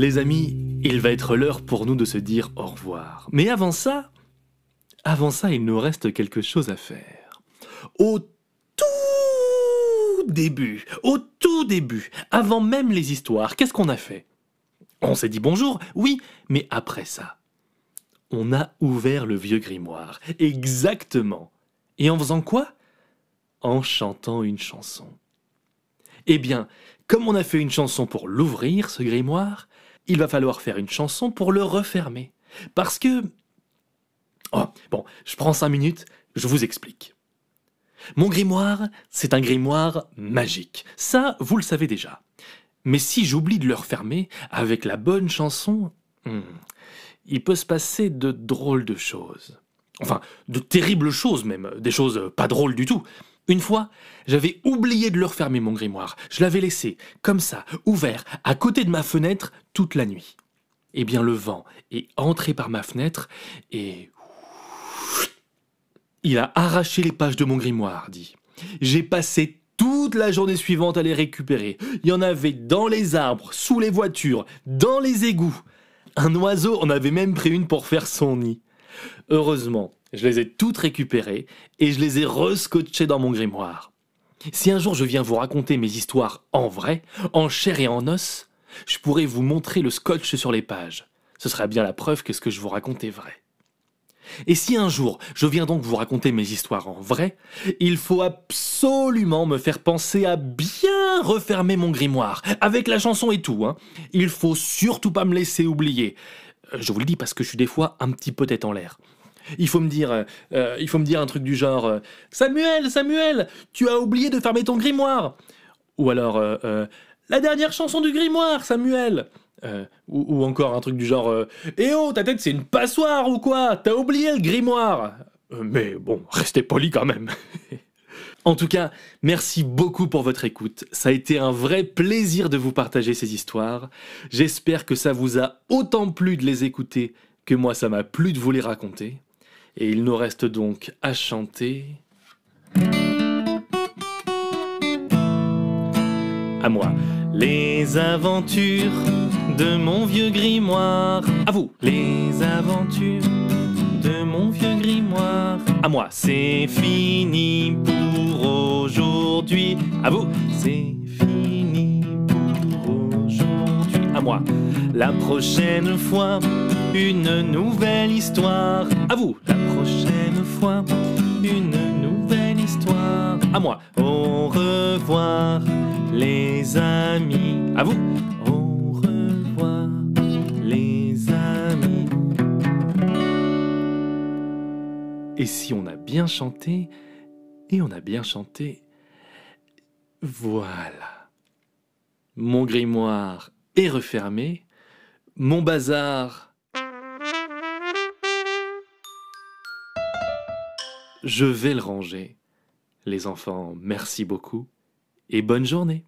Les amis, il va être l'heure pour nous de se dire au revoir. Mais avant ça, avant ça, il nous reste quelque chose à faire. Au tout début, au tout début, avant même les histoires, qu'est-ce qu'on a fait? On s'est dit bonjour, oui, mais après ça, on a ouvert le vieux grimoire. Exactement. Et en faisant quoi? En chantant une chanson. Eh bien, comme on a fait une chanson pour l'ouvrir, ce grimoire, il va falloir faire une chanson pour le refermer. Parce que... Oh, bon, je prends cinq minutes, je vous explique. Mon grimoire, c'est un grimoire magique. Ça, vous le savez déjà. Mais si j'oublie de le refermer avec la bonne chanson, hmm, il peut se passer de drôles de choses. Enfin, de terribles choses même, des choses pas drôles du tout. Une fois, j'avais oublié de le refermer mon grimoire. Je l'avais laissé, comme ça, ouvert, à côté de ma fenêtre, toute la nuit. Eh bien, le vent est entré par ma fenêtre et... Il a arraché les pages de mon grimoire, dit. J'ai passé toute la journée suivante à les récupérer. Il y en avait dans les arbres, sous les voitures, dans les égouts. Un oiseau en avait même pris une pour faire son nid. Heureusement, je les ai toutes récupérées et je les ai rescotchées dans mon grimoire. Si un jour je viens vous raconter mes histoires en vrai, en chair et en os, je pourrais vous montrer le scotch sur les pages. Ce serait bien la preuve que ce que je vous raconte est vrai. Et si un jour je viens donc vous raconter mes histoires en vrai, il faut absolument me faire penser à bien refermer mon grimoire, avec la chanson et tout. Hein. Il faut surtout pas me laisser oublier. Euh, je vous le dis parce que je suis des fois un petit peu tête en l'air. Il faut me dire, euh, euh, il faut me dire un truc du genre Samuel, Samuel, tu as oublié de fermer ton grimoire. Ou alors la dernière chanson du grimoire, Samuel. Euh, ou, encore un truc du genre euh, Eh oh, ta tête c'est une passoire ou quoi? T'as oublié le grimoire euh, Mais bon, restez poli quand même. en tout cas, merci beaucoup pour votre écoute. Ça a été un vrai plaisir de vous partager ces histoires. J'espère que ça vous a autant plu de les écouter que moi ça m'a plu de vous les raconter. Et il nous reste donc à chanter. À moi. Les aventures de mon vieux grimoire. À vous. Les aventures de mon vieux grimoire. À moi. C'est fini pour aujourd'hui. À vous. C'est fini pour aujourd'hui. À moi. La prochaine fois, une nouvelle histoire. À vous. La prochaine fois, une nouvelle histoire. À moi. Au revoir, les amis. À vous. Et si on a bien chanté, et on a bien chanté, voilà. Mon grimoire est refermé, mon bazar... Je vais le ranger. Les enfants, merci beaucoup et bonne journée.